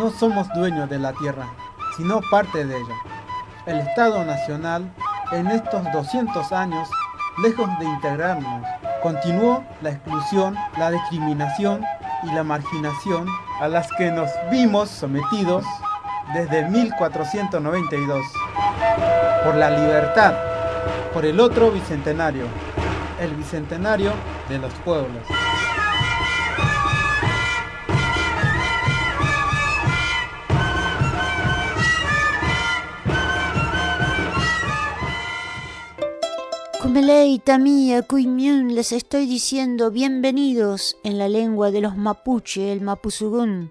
No somos dueños de la tierra, sino parte de ella. El Estado Nacional, en estos 200 años, lejos de integrarnos, continuó la exclusión, la discriminación y la marginación a las que nos vimos sometidos desde 1492. Por la libertad, por el otro bicentenario, el bicentenario de los pueblos. Kumeleita mía, Kuimiun, les estoy diciendo bienvenidos en la lengua de los mapuche, el mapuzugún.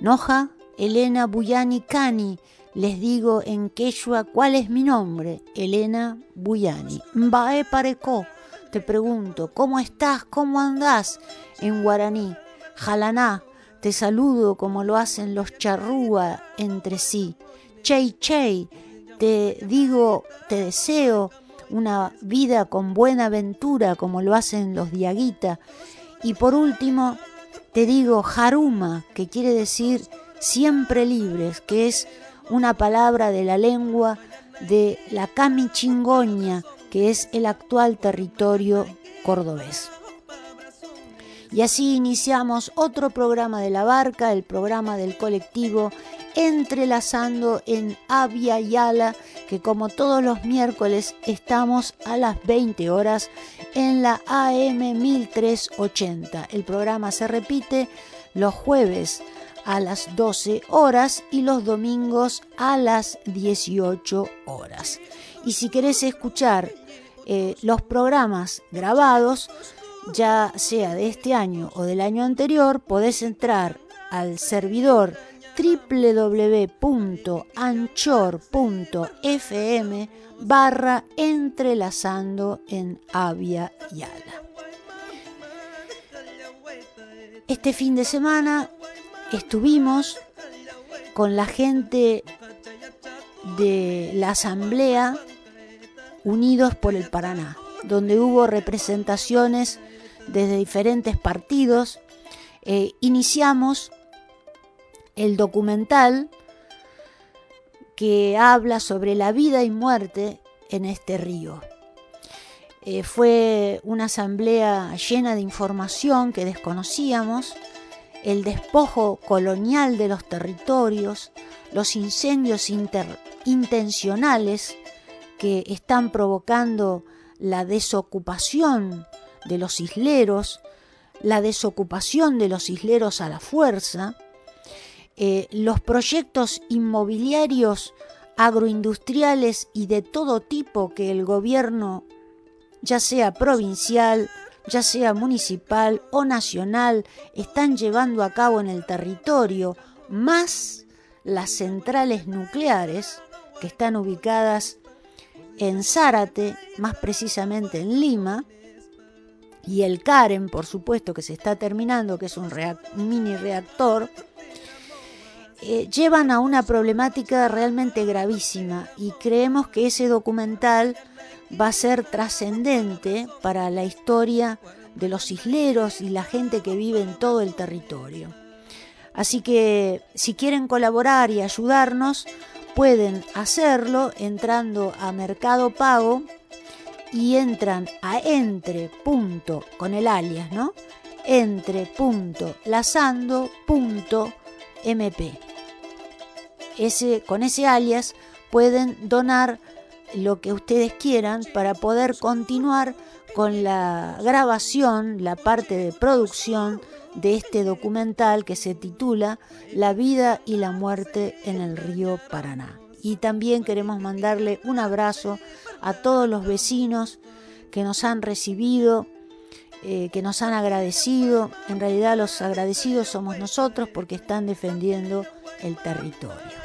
Noja, Elena Buyani Cani, les digo en quechua cuál es mi nombre, Elena Buyani. Mbae pareco, te pregunto, ¿cómo estás? ¿Cómo andás? En guaraní, jalaná, te saludo como lo hacen los charrúa entre sí. Chey, chey, te digo, te deseo una vida con buena aventura como lo hacen los diaguita. Y por último, te digo jaruma, que quiere decir siempre libres, que es una palabra de la lengua de la Camichingoña, que es el actual territorio cordobés. Y así iniciamos otro programa de la barca, el programa del colectivo Entrelazando en Avia Yala, que como todos los miércoles estamos a las 20 horas en la AM 1380. El programa se repite los jueves a las 12 horas y los domingos a las 18 horas. Y si querés escuchar eh, los programas grabados, ya sea de este año o del año anterior, podés entrar al servidor www.anchor.fm barra entrelazando en Avia Yala. Este fin de semana estuvimos con la gente de la Asamblea Unidos por el Paraná, donde hubo representaciones desde diferentes partidos. Eh, iniciamos el documental que habla sobre la vida y muerte en este río. Eh, fue una asamblea llena de información que desconocíamos, el despojo colonial de los territorios, los incendios intencionales que están provocando la desocupación de los isleros, la desocupación de los isleros a la fuerza, eh, los proyectos inmobiliarios agroindustriales y de todo tipo que el gobierno, ya sea provincial, ya sea municipal o nacional, están llevando a cabo en el territorio, más las centrales nucleares que están ubicadas en Zárate, más precisamente en Lima, y el CAREN, por supuesto, que se está terminando, que es un mini reactor, eh, llevan a una problemática realmente gravísima y creemos que ese documental va a ser trascendente para la historia de los isleros y la gente que vive en todo el territorio. Así que si quieren colaborar y ayudarnos, pueden hacerlo entrando a Mercado Pago y entran a entre punto con el alias, ¿no? entre punto mp ese, con ese alias pueden donar lo que ustedes quieran para poder continuar con la grabación, la parte de producción de este documental que se titula La vida y la muerte en el río Paraná. Y también queremos mandarle un abrazo a todos los vecinos que nos han recibido eh, que nos han agradecido. En realidad los agradecidos somos nosotros porque están defendiendo el territorio.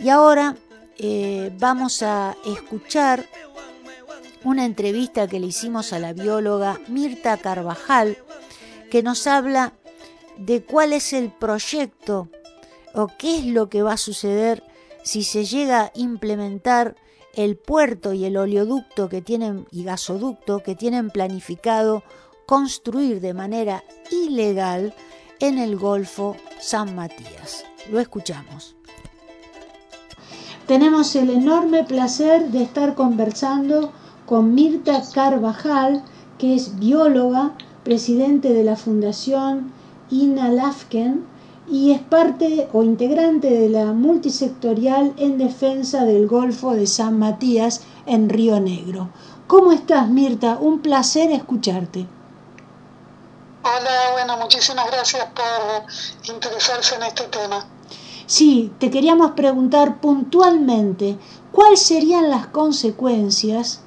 Y ahora eh, vamos a escuchar una entrevista que le hicimos a la bióloga Mirta Carvajal, que nos habla de cuál es el proyecto o qué es lo que va a suceder si se llega a implementar el puerto y el oleoducto que tienen y gasoducto que tienen planificado construir de manera ilegal en el Golfo San Matías. Lo escuchamos. Tenemos el enorme placer de estar conversando con Mirta Carvajal, que es bióloga, presidente de la Fundación Ina Lafken y es parte o integrante de la multisectorial en defensa del Golfo de San Matías en Río Negro. ¿Cómo estás, Mirta? Un placer escucharte. Hola, bueno, muchísimas gracias por interesarse en este tema. Sí, te queríamos preguntar puntualmente cuáles serían las consecuencias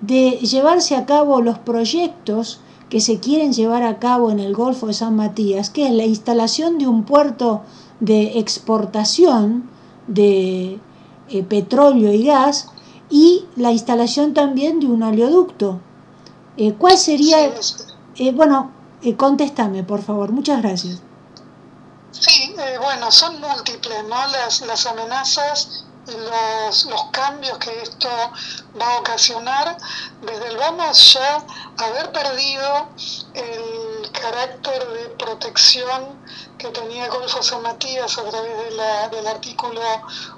de llevarse a cabo los proyectos que se quieren llevar a cabo en el Golfo de San Matías, que es la instalación de un puerto de exportación de eh, petróleo y gas y la instalación también de un oleoducto. Eh, ¿Cuál sería? Eh, bueno, contéstame, por favor. Muchas gracias. Sí, bueno, son múltiples, ¿no? Las, las amenazas los, los cambios que esto va a ocasionar, desde el vamos ya haber perdido el carácter de protección que tenía Golfo San Matías a través del artículo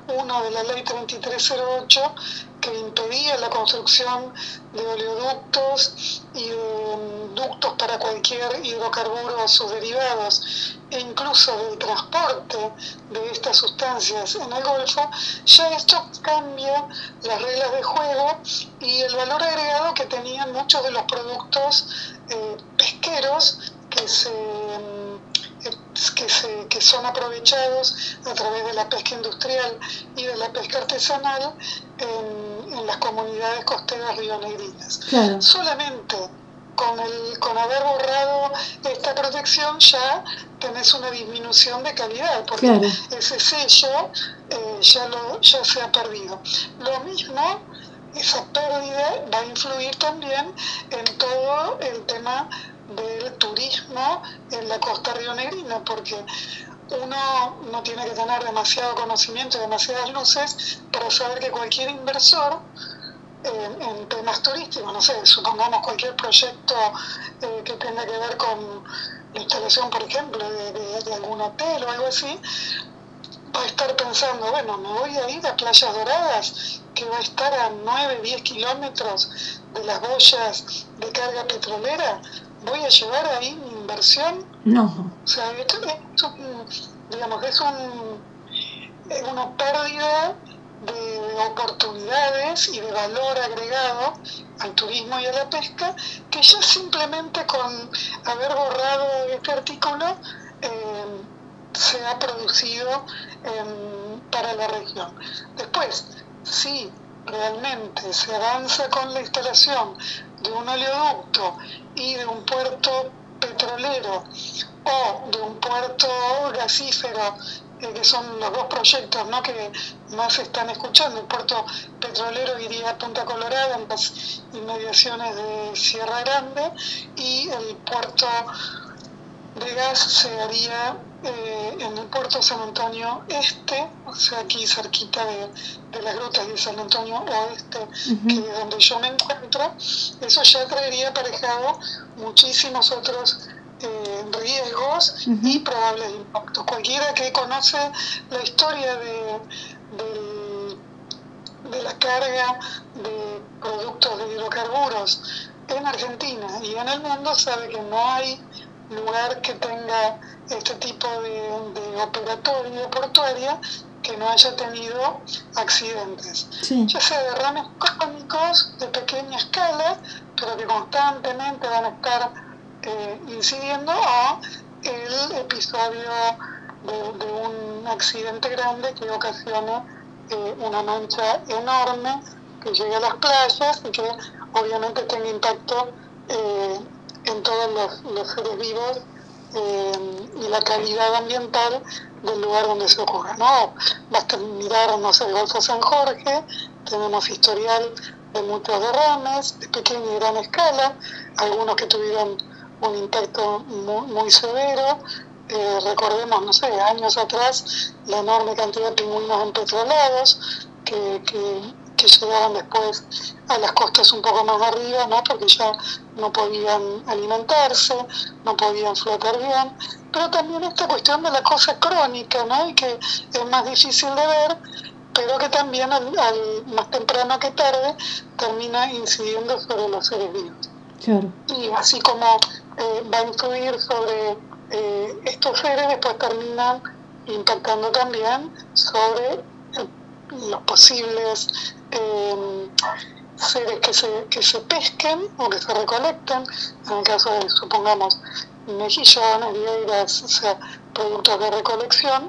1 de la ley 3308 que impedía la construcción de oleoductos y de ductos para cualquier hidrocarburo o sus derivados e incluso del transporte de estas sustancias en el Golfo, ya esto cambia las reglas de juego y el valor agregado que tenían muchos de los productos eh, pesqueros que se que, se, que son aprovechados a través de la pesca industrial y de la pesca artesanal en, en las comunidades costeras rionegrinas. Solamente con, el, con haber borrado esta protección ya tenés una disminución de calidad, porque ese sello eh, ya, lo, ya se ha perdido. Lo mismo, esa pérdida va a influir también en todo el tema del turismo en la costa rionegrina, porque uno no tiene que tener demasiado conocimiento demasiadas luces para saber que cualquier inversor eh, en temas turísticos, no sé, supongamos cualquier proyecto eh, que tenga que ver con la instalación, por ejemplo, de, de, algún hotel o algo así, va a estar pensando, bueno, me voy a ir a Playas Doradas, que va a estar a 9, 10 kilómetros de las boyas de carga petrolera, voy a llevar ahí mi inversión. No. O sea, esto es un, digamos, es un, una pérdida de oportunidades y de valor agregado al turismo y a la pesca, que ya simplemente con haber borrado este artículo eh, se ha producido para la región. Después, si realmente se avanza con la instalación de un oleoducto y de un puerto petrolero o de un puerto gasífero, eh, que son los dos proyectos ¿no? que más están escuchando. El puerto petrolero iría a Punta Colorada, en las inmediaciones de Sierra Grande, y el puerto de gas se haría eh, en el puerto San Antonio Este, o sea, aquí cerquita de, las grutas de San Antonio Oeste, que es donde yo me encuentro, eso ya traería aparejado muchísimos otros eh, riesgos y probables impactos. Cualquiera que conoce la historia de, de la carga de productos de hidrocarburos en Argentina y en el mundo sabe que no hay lugar que tenga este tipo de, operatorio portuaria que no haya tenido accidentes, ya sea derrames cósmicos de pequeña escala, pero que constantemente van a estar eh, incidiendo a el episodio de, un accidente grande que ocasiona eh, una mancha enorme que llegue a las playas y que obviamente tenga impacto eh, en todos los, seres vivos eh, y la calidad ambiental del lugar donde se ocurre. ¿no? Basta mirar, no sé, el Golfo San Jorge, tenemos historial de muchos derrames, de pequeña y gran escala, algunos que tuvieron un impacto muy, muy severo. Eh, recordemos, no sé, años atrás, la enorme cantidad de pingüinos empetrolados que, que, que llegaban después a las costas un poco más arriba, ¿no? porque ya no podían alimentarse, no podían flotar bien, pero también esta cuestión de la cosa crónica, ¿no? y que es más difícil de ver, pero que también al, más temprano que tarde termina incidiendo sobre los seres vivos. Y así como eh, va a influir sobre eh, estos seres, después terminan impactando también sobre los posibles eh, seres que se, que se pesquen o que se recolecten, en el caso de, supongamos, mejillones, vieiras, o sea, productos de recolección,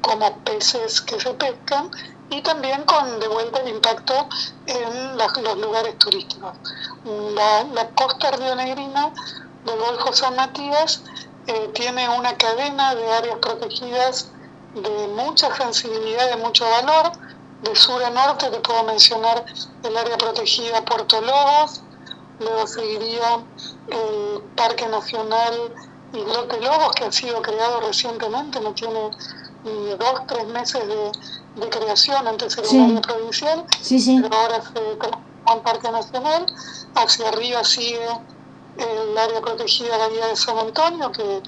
como peces que se pescan, y también con de vuelta el impacto en los lugares turísticos. La, la costa rionegrina del Golfo San Matías eh, tiene una cadena de áreas protegidas de mucha sensibilidad, de mucho valor, de sur a norte te puedo mencionar el área protegida Puerto Lobos, luego seguiría el Parque Nacional Islote Lobos, que ha sido creado recientemente, no tiene ni dos, tres meses de, creación, antes era un área provincial, pero ahora se transformó en Parque Nacional. Hacia arriba sigue el área protegida Bahía de San Antonio, que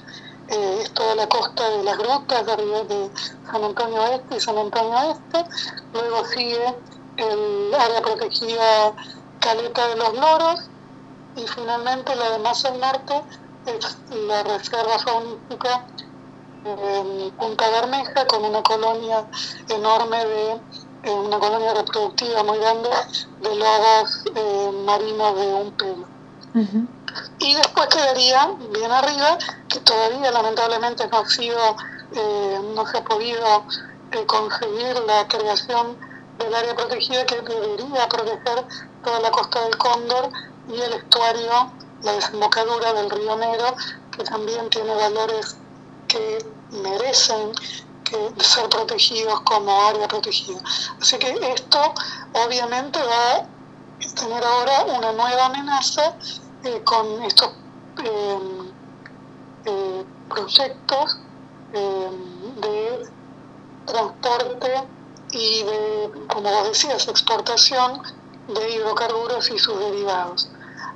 eh, es toda la costa de las grutas de, San Antonio Este y San Antonio Este, luego sigue el área protegida Caleta de los Loros. Y finalmente la de al norte es la reserva faunística en Punta Bermeja con una colonia enorme de eh, una colonia reproductiva muy grande de lobos eh, marinos de un pelo. Y después quedaría bien arriba, que todavía lamentablemente no ha sido, eh, no se ha podido eh, conseguir la creación del área protegida que debería proteger toda la costa del Cóndor y el estuario, la desembocadura del río Negro, que también tiene valores que merecen que ser protegidos como área protegida. Así que esto obviamente va a tener ahora una nueva amenaza eh, con estos eh, eh, proyectos de transporte y de, como vos decías, exportación de hidrocarburos y sus derivados.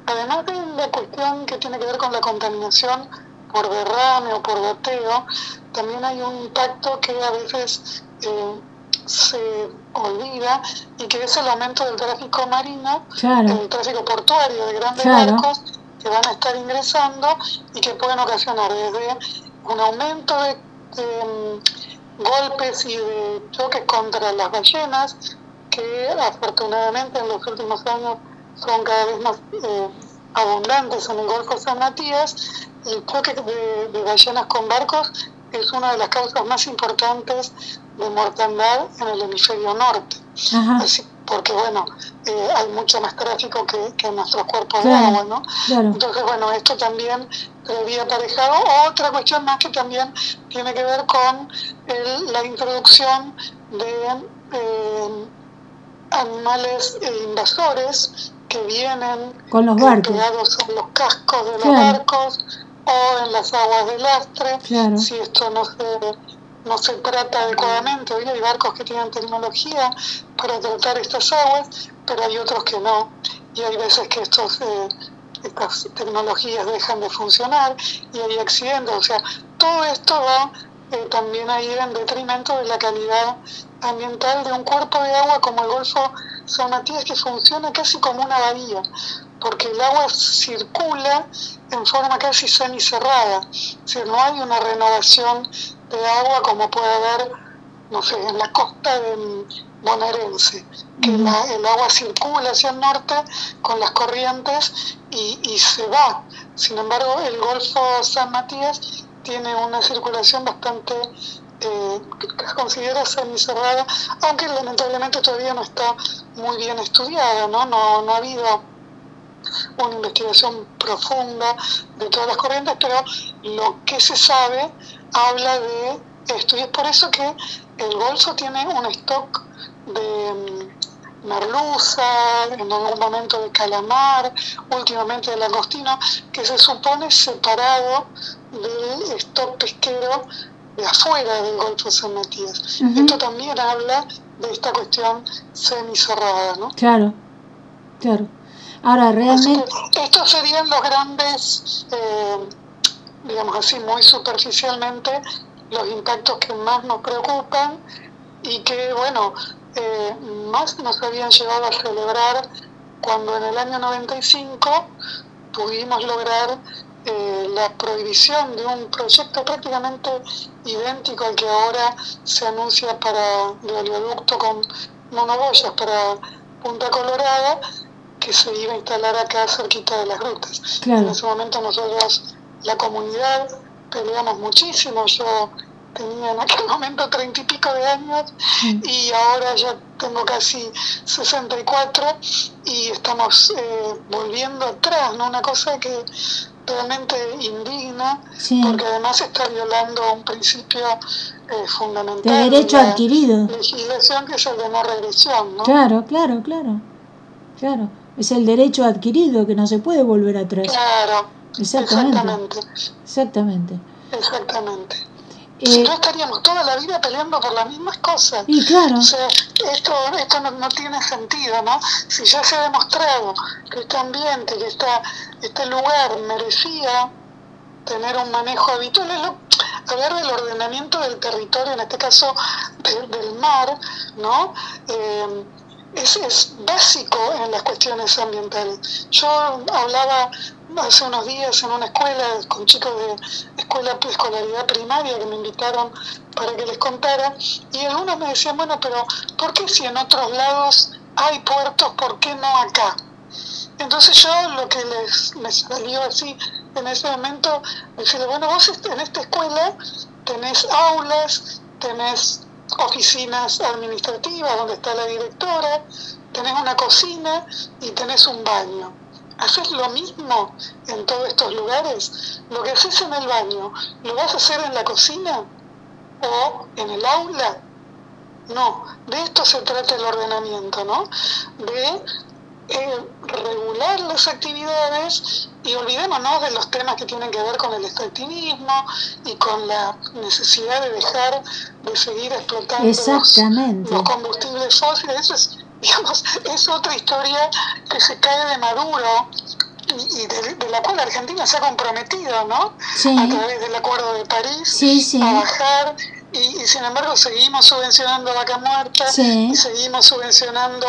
Además de la cuestión que tiene que ver con la contaminación por derrame o por goteo, también hay un impacto que a veces se olvida y que es el aumento del tráfico marino, el tráfico portuario de grandes barcos que van a estar ingresando y que pueden ocasionar desde un aumento de, mm, golpes y de choques contra las ballenas, que afortunadamente en los últimos años son cada vez más eh, abundantes en el Golfo San Matías, el choque de, de ballenas con barcos es una de las causas más importantes de mortandad en el hemisferio norte. porque, bueno, eh, hay mucho más tráfico que, que en nuestros cuerpos de agua, ¿no? Entonces, bueno, esto también debería aparejado. Otra cuestión más que también tiene que ver con la introducción de eh, animales eh, invasores que vienen con los barcos. pegados en los cascos de los barcos o en las aguas de lastre. Si esto no se no se trata adecuadamente. Hoy hay barcos que tienen tecnología para tratar estas aguas, pero hay otros que no. Y hay veces que estos, eh, estas tecnologías dejan de funcionar y hay accidentes. O sea, todo esto va eh, también a ir en detrimento de la calidad ambiental de un cuerpo de agua como el Golfo San Matías que funciona casi como una bahía, porque el agua circula en forma casi semicerrada, o no hay una renovación de agua como puede haber, no sé, en la costa de bonaerense, que el agua circula hacia el norte con las corrientes y, y se va. Sin embargo, el Golfo San Matías tiene una circulación bastante eh, considera semicerrada, aunque lamentablemente todavía no está muy bien estudiada, ¿no? No, no ha habido una investigación profunda de todas las corrientes, pero lo que se sabe habla de esto. Y es por eso que el Golfo tiene un stock de mm, merluza, en algún momento de calamar, últimamente de langostino, que se supone separado del stock pesquero de afuera del Golfo de San Matías. Esto también habla de esta cuestión semicerrada, ¿no? Claro, claro. Ahora, realmente... estos serían los grandes, eh, digamos así, muy superficialmente, los impactos que más nos preocupan y que, bueno, eh, más nos habían llevado a celebrar cuando en el año 95 pudimos lograr eh, la prohibición de un proyecto prácticamente idéntico al que ahora se anuncia para el oleoducto con monoboyas para Punta Colorada, que se iba a instalar acá cerquita de las rutas. En ese momento nosotros, la comunidad, peleamos muchísimo. Yo tenía en aquel momento treinta y pico de años mm. y ahora ya tengo casi 64 y estamos eh, volviendo atrás, ¿no? Una cosa que realmente indigna porque además está violando un principio eh, fundamental de derecho de la adquirido legislación que es el de no regresión ¿no? claro claro claro claro es el derecho adquirido que no se puede volver atrás claro exactamente exactamente exactamente si no estaríamos toda la vida peleando por las mismas cosas. Y claro. O sea, esto, esto no, tiene sentido, ¿no? Si ya se ha demostrado que este ambiente, que está, este lugar merecía tener un manejo habitual, hablar del ordenamiento del territorio, en este caso del mar, ¿no? Eh, es, es básico en las cuestiones ambientales. Yo hablaba hace unos días en una escuela con chicos de escuela escolaridad primaria que me invitaron para que les contara y algunos me decían, bueno, pero ¿por qué si en otros lados hay puertos, por qué no acá? Entonces yo lo que les me salió así en ese momento, decirle, bueno, vos en esta escuela tenés aulas, tenés oficinas administrativas donde está la directora, tenés una cocina y tenés un baño. ¿Haces lo mismo en todos estos lugares? Lo que haces en el baño, ¿lo vas a hacer en la cocina o en el aula? No, de esto se trata el ordenamiento, ¿no? De eh, regular las actividades y olvidémonos de los temas que tienen que ver con el extractivismo y con la necesidad de dejar de seguir explotando los, combustibles fósiles. Eso es, digamos, es otra historia que se cae de Maduro y, de, la cual Argentina se ha comprometido, ¿no? A través del Acuerdo de París a bajar y, sin embargo seguimos subvencionando vaca muerta y seguimos subvencionando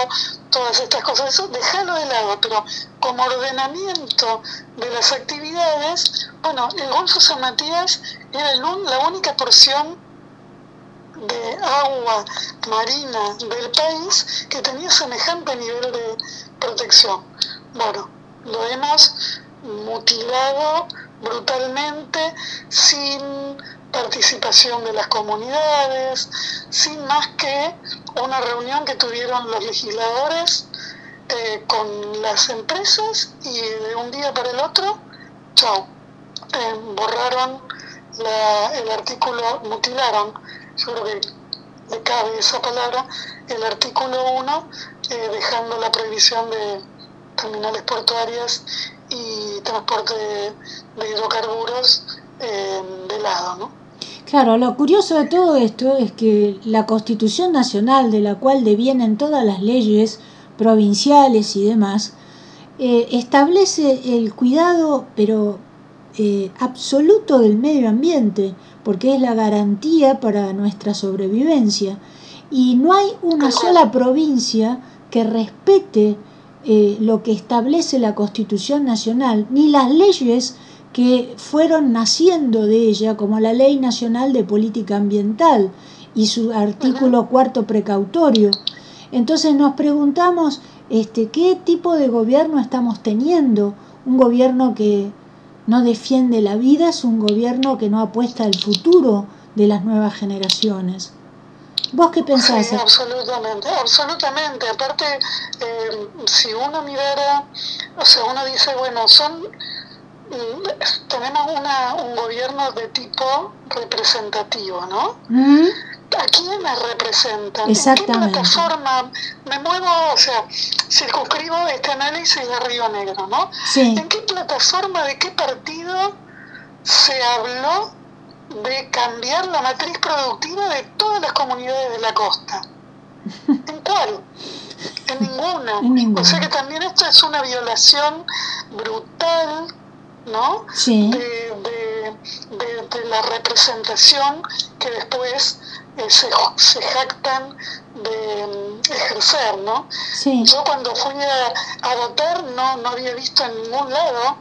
todas estas cosas. Eso déjalo de lado, pero como ordenamiento de las actividades, bueno, el Golfo San Matías era la única porción de agua marina del país que tenía semejante nivel de protección. Bueno, lo hemos mutilado brutalmente sin participación de las comunidades, sin más que una reunión que tuvieron los legisladores eh, con las empresas y de un día para el otro, chao, eh, borraron el artículo, mutilaron, yo creo que le cabe esa palabra, el artículo 1, eh, dejando la prohibición de terminales portuarias y transporte de, hidrocarburos de lado, ¿no? Claro, lo curioso de todo esto es que la Constitución Nacional, de la cual devienen todas las leyes provinciales y demás, eh, establece el cuidado, pero eh, absoluto del medio ambiente, porque es la garantía para nuestra sobrevivencia. Y no hay una sola provincia que respete eh, lo que establece la Constitución Nacional, ni las leyes que fueron naciendo de ella, como la Ley Nacional de Política Ambiental y su artículo cuarto precautorio. Entonces nos preguntamos este, qué tipo de gobierno estamos teniendo. Un gobierno que no defiende la vida es un gobierno que no apuesta al futuro de las nuevas generaciones. ¿Vos qué pensás? Sí, absolutamente, absolutamente. Aparte, eh, si uno mirara, o sea, uno dice, bueno, son mm, tenemos una, un gobierno de tipo representativo, ¿no? ¿A quién me representan? ¿En qué plataforma me muevo? O sea, circunscribo este análisis de Río Negro, ¿no? ¿En qué plataforma, de qué partido se habló de cambiar la matriz productiva de todas las comunidades de la costa? ¿En cuál? En ninguna. O sea que también esto es una violación brutal, ¿no? Sí. De, de la representación que después se, se, jactan de mm, ejercer, ¿no? Yo cuando fui a, votar no, no había visto en ningún lado,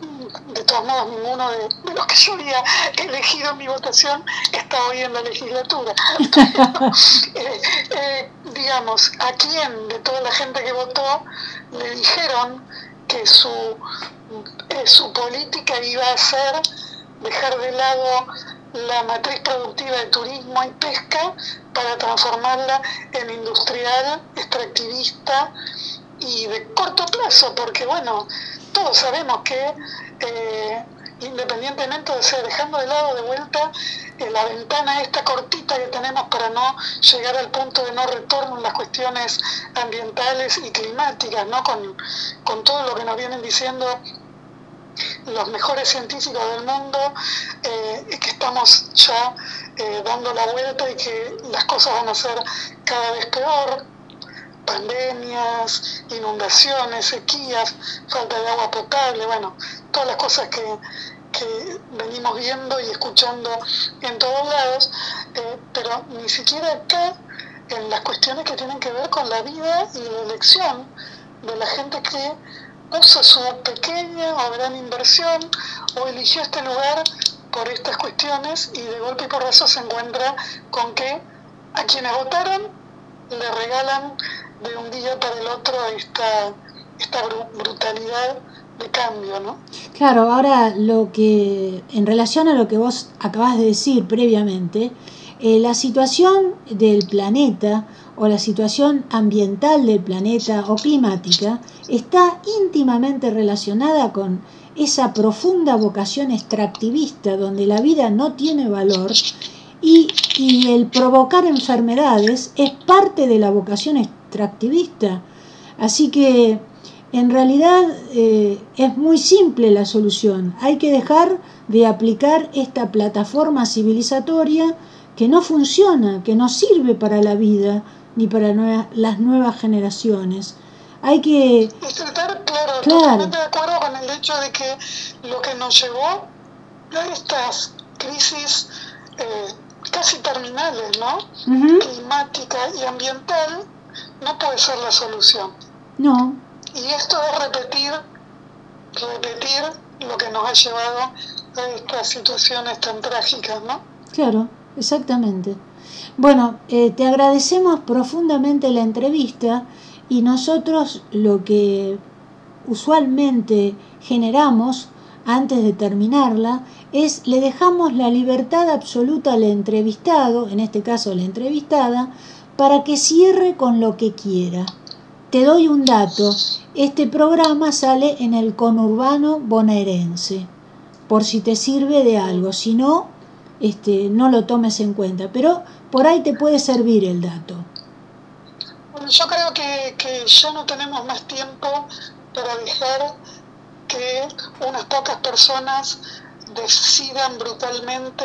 mm, de todos modos ninguno de, los que yo había elegido en mi votación está hoy en la legislatura. Eh, eh, digamos, ¿a quién de toda la gente que votó le dijeron que su, su política iba a ser dejar de lado la matriz productiva de turismo y pesca para transformarla en industrial, extractivista y de corto plazo, porque bueno, todos sabemos que eh, independientemente de ser dejando de lado de vuelta eh, la ventana esta cortita que tenemos para no llegar al punto de no retorno en las cuestiones ambientales y climáticas, ¿no? con, con todo lo que nos vienen diciendo los mejores científicos del mundo eh, que estamos ya eh, dando la vuelta y que las cosas van a ser cada vez peor, pandemias, inundaciones, sequías, falta de agua potable, bueno, todas las cosas que, venimos viendo y escuchando en todos lados, eh, pero ni siquiera acá en las cuestiones que tienen que ver con la vida y la elección de la gente que usa su pequeña o gran inversión o eligió este lugar por estas cuestiones y de golpe y por eso se encuentra con que a quienes votaron le regalan de un día para el otro esta, esta brutalidad de cambio, ¿no? Claro, ahora lo que, en relación a lo que vos acabas de decir previamente, eh, la situación del planeta o la situación ambiental del planeta o climática está íntimamente relacionada con esa profunda vocación extractivista donde la vida no tiene valor y, el provocar enfermedades es parte de la vocación extractivista. Así que en realidad eh, es muy simple la solución. Hay que dejar de aplicar esta plataforma civilizatoria que no funciona, que no sirve para la vida, ni para las nuevas generaciones. Hay que... tratar, claro, totalmente de acuerdo con el hecho de que lo que nos llevó a estas crisis eh, casi terminales, ¿no? Climática y ambiental, no puede ser la solución. No. Y esto es repetir, repetir lo que nos ha llevado a estas situaciones tan trágicas, ¿no? Claro, exactamente. Bueno, eh, te agradecemos profundamente la entrevista y nosotros lo que usualmente generamos antes de terminarla es le dejamos la libertad absoluta al entrevistado, en este caso la entrevistada, para que cierre con lo que quiera. Te doy un dato, este programa sale en el conurbano bonaerense, por si te sirve de algo, si no, este, no lo tomes en cuenta, pero por ahí te puede servir el dato. Bueno, yo creo que, ya no tenemos más tiempo para dejar que unas pocas personas decidan brutalmente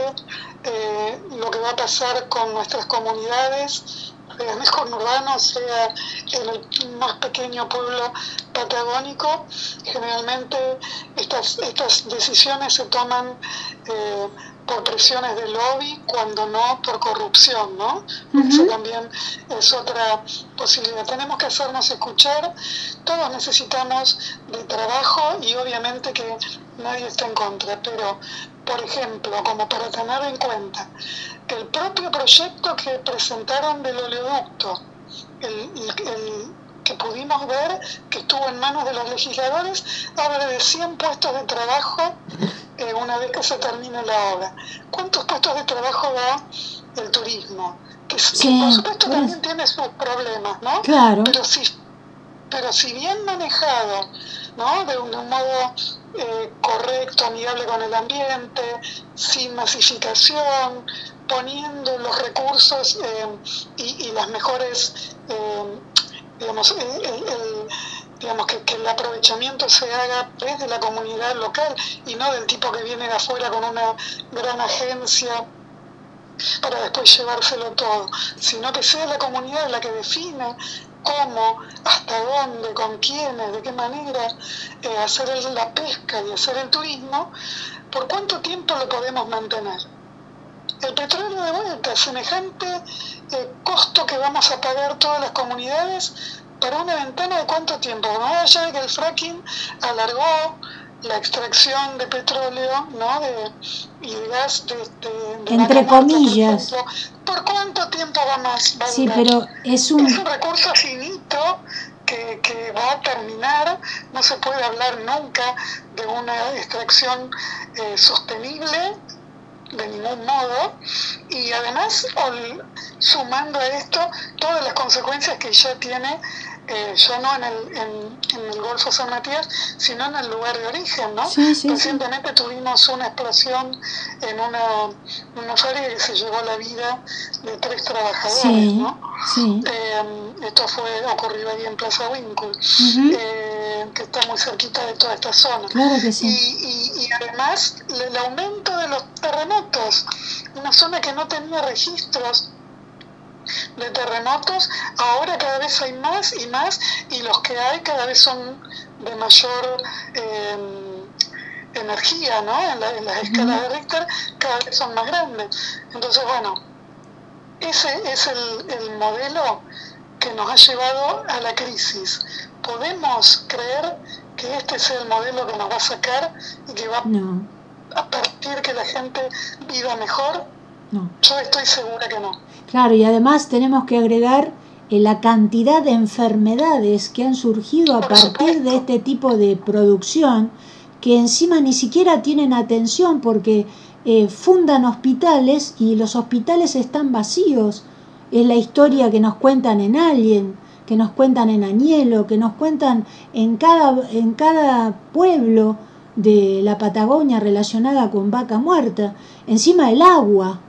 eh, lo que va a pasar con nuestras comunidades, sea en el conurbano, sea en el más pequeño pueblo patagónico. Generalmente estas, estas decisiones se toman eh, por presiones de lobby, cuando no por corrupción, ¿no? Eso también es otra posibilidad. Tenemos que hacernos escuchar, todos necesitamos de trabajo y obviamente que nadie está en contra, pero, por ejemplo, como para tener en cuenta, el propio proyecto que presentaron del oleoducto, el, que pudimos ver que estuvo en manos de los legisladores, habla de 100 puestos de trabajo eh, una vez que se termine la obra. ¿Cuántos puestos de trabajo da el turismo? ¿Qué por supuesto también tiene sus problemas, ¿no? Claro. Pero si, pero si bien manejado, ¿no? De un, modo eh, correcto, amigable con el ambiente, sin masificación, poniendo los recursos eh, y, las mejores, eh, digamos, el, digamos que, que, el aprovechamiento se haga desde la comunidad local y no del tipo que viene de afuera con una gran agencia para después llevárselo todo, sino que sea la comunidad la que define cómo, hasta dónde, con quiénes, de qué manera eh, hacer la pesca y hacer el turismo, por cuánto tiempo lo podemos mantener. El petróleo de vuelta, semejante eh, costo que vamos a pagar todas las comunidades para una ventana de cuánto tiempo, más allá de que el fracking alargó la extracción de petróleo ¿no? de, y de gas de, entre comillas. por, cuánto tiempo va más va sí pero es un... es un recurso finito que, que, va a terminar. No se puede hablar nunca de una extracción eh, sostenible de ningún modo. Y además sumando a esto todas las consecuencias que ya tiene eh, ya no en el, en, el Golfo San Matías, sino en el lugar de origen, ¿no? Recientemente tuvimos una explosión en una, una fábrica que se llevó la vida de tres trabajadores, ¿no? Eh, esto fue ocurrido ahí en Plaza Winkle, eh, que está muy cerquita de toda esta zona. y, y, y además el aumento de los terremotos, una zona que no tenía registros de terremotos, ahora cada vez hay más y más y los que hay cada vez son de mayor em, energía, ¿no? En, las escalas de Richter cada vez son más grandes. Entonces, bueno, ese es el, el modelo que nos ha llevado a la crisis. ¿Podemos creer que este sea el modelo que nos va a sacar y que va a partir que la gente viva mejor? No. Yo estoy segura que no. Claro, y además tenemos que agregar eh, la cantidad de enfermedades que han surgido a partir de este tipo de producción, que encima ni siquiera tienen atención porque eh, fundan hospitales y los hospitales están vacíos. Es la historia que nos cuentan en Alien, que nos cuentan en Añelo, que nos cuentan en cada, en cada pueblo de la Patagonia relacionada con vaca muerta. Encima el agua,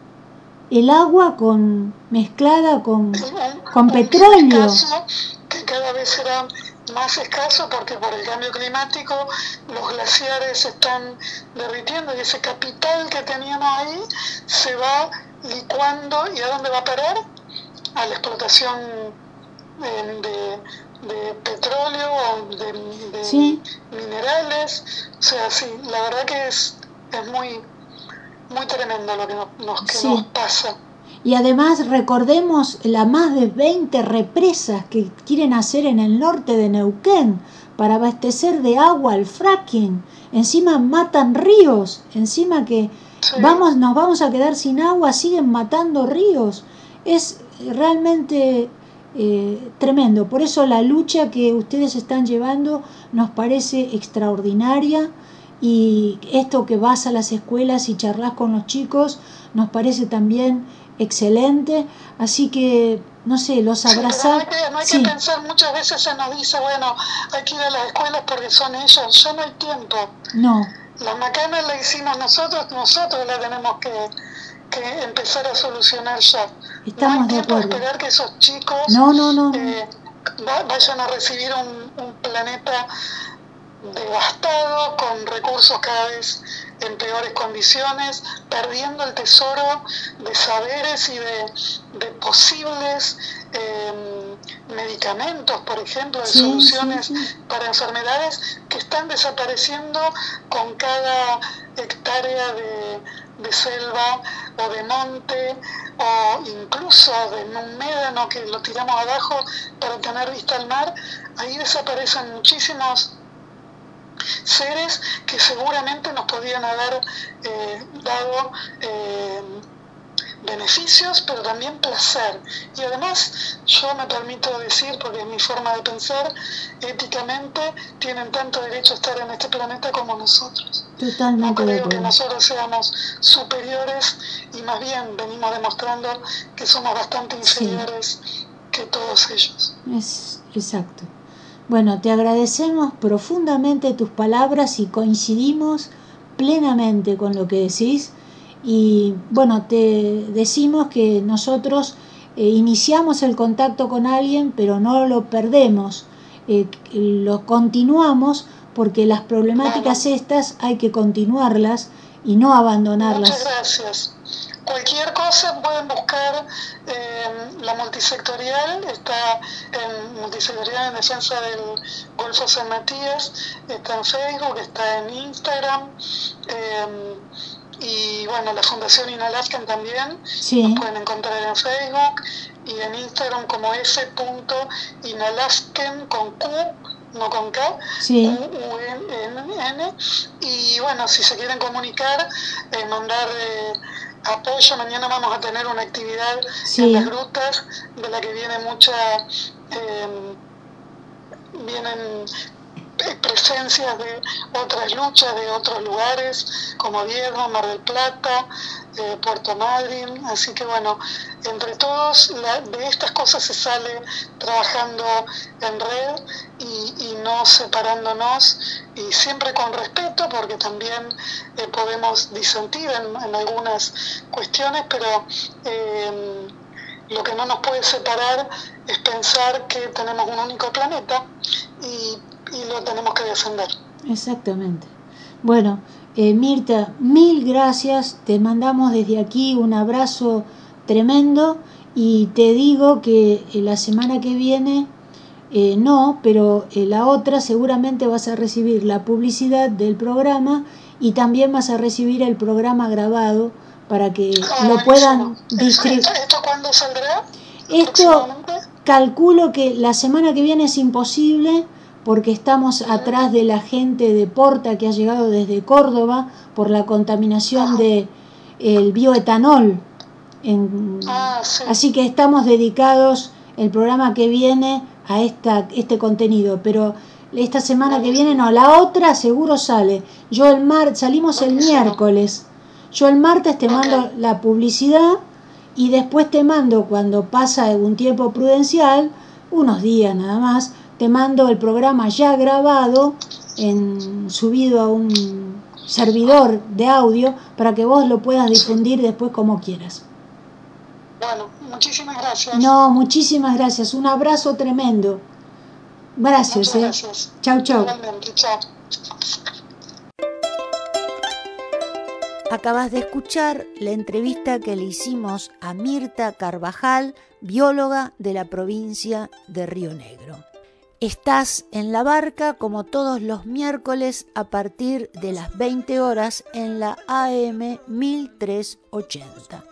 el agua con mezclada con, con petróleo. que cada vez será más escaso porque por el cambio climático los glaciares se están derritiendo y ese capital que teníamos ahí se va licuando. Y a dónde va a parar a la explotación de, de, petróleo o de, minerales. O sea sí la verdad que es, es muy muy tremendo lo que nos, que pasa. Y además recordemos las más de 20 represas que quieren hacer en el norte de Neuquén para abastecer de agua al fracking. Encima matan ríos, encima que vamos, nos vamos a quedar sin agua, siguen matando ríos. Es realmente eh, tremendo. Por eso la lucha que ustedes están llevando nos parece extraordinaria y esto que vas a las escuelas y charlas con los chicos nos parece también excelente, así que no sé, los abrazar. no hay, que, pensar, muchas veces se nos dice, bueno, hay que ir a las escuelas porque son ellos, ya no hay tiempo. No. La macana la hicimos nosotros, nosotros la tenemos que, que empezar a solucionar ya. Estamos no hay de acuerdo. esperar que esos chicos no, no, no. Eh, vayan a recibir un, un planeta devastado, con recursos cada vez en peores condiciones, perdiendo el tesoro de saberes y de, posibles em, medicamentos, por ejemplo, de soluciones para enfermedades que están desapareciendo con cada hectárea de, de selva o de monte o incluso de un médano que lo tiramos abajo para tener vista al mar, ahí desaparecen muchísimos seres que seguramente nos podían haber eh, dado eh, beneficios, pero también placer. Y además, yo me permito decir, porque es mi forma de pensar, éticamente tienen tanto derecho a estar en este planeta como nosotros. Totalmente. No creo que nosotros seamos superiores y más bien venimos demostrando que somos bastante inferiores que todos ellos. Es exacto. Bueno, te agradecemos profundamente tus palabras y coincidimos plenamente con lo que decís. Y bueno, te decimos que nosotros eh, iniciamos el contacto con alguien, pero no lo perdemos, eh, lo continuamos porque las problemáticas estas hay que continuarlas y no abandonarlas. Muchas gracias. Cualquier cosa pueden buscar eh, la multisectorial, está en multisectorial en defensa del Golfo San Matías, está en Facebook, está en Instagram. Eh, y bueno, la Fundación Inalaskan también, Sí. pueden encontrar en Facebook y en Instagram como s.inalasken con Q, no con K, Sí. U-N-N. Y bueno, si se quieren comunicar, eh, mandar eh, apoyo, mañana vamos a tener una actividad Sí. en las grutas de la que viene mucha... eh, vienen presencias de otras luchas de otros lugares como Viedma, Mar del Plata, Puerto Madryn, así que bueno, entre todos la- de estas cosas se sale trabajando en red y, no separándonos y siempre con respeto porque también eh, podemos disentir en, en algunas cuestiones, pero eh, lo que no nos puede separar es pensar que tenemos un único planeta y, y lo tenemos que defender. Exactamente. Bueno, eh, Mirta, mil gracias. Te mandamos desde aquí un abrazo tremendo y te digo que eh, la semana que viene, eh, no, pero eh, la otra seguramente vas a recibir la publicidad del programa y también vas a recibir el programa grabado para que Ah, lo puedan buenísimo. ¿Esto, distribuir. esto, esto cuándo saldrá? Esto calculo que la semana que viene es imposible porque estamos atrás de la gente de Porta que ha llegado desde Córdoba por la contaminación de el bioetanol. En- Ah, sí. Así que estamos dedicados el programa que viene a esta, este contenido, pero esta semana que viene no, la otra seguro sale. Yo el mar salimos el miércoles. Yo el martes te mando la publicidad y después te mando cuando pasa un tiempo prudencial, unos días nada más, te mando el programa ya grabado en subido a un servidor de audio para que vos lo puedas difundir después como quieras. Bueno, muchísimas gracias. No, muchísimas gracias. Un abrazo tremendo. Gracias, Muchas eh. gracias. Chau, chau. Acabas de escuchar la entrevista que le hicimos a Mirta Carvajal, bióloga de la provincia de Río Negro. Estás en la barca como todos los miércoles a partir de las 20 horas en la AM 1380.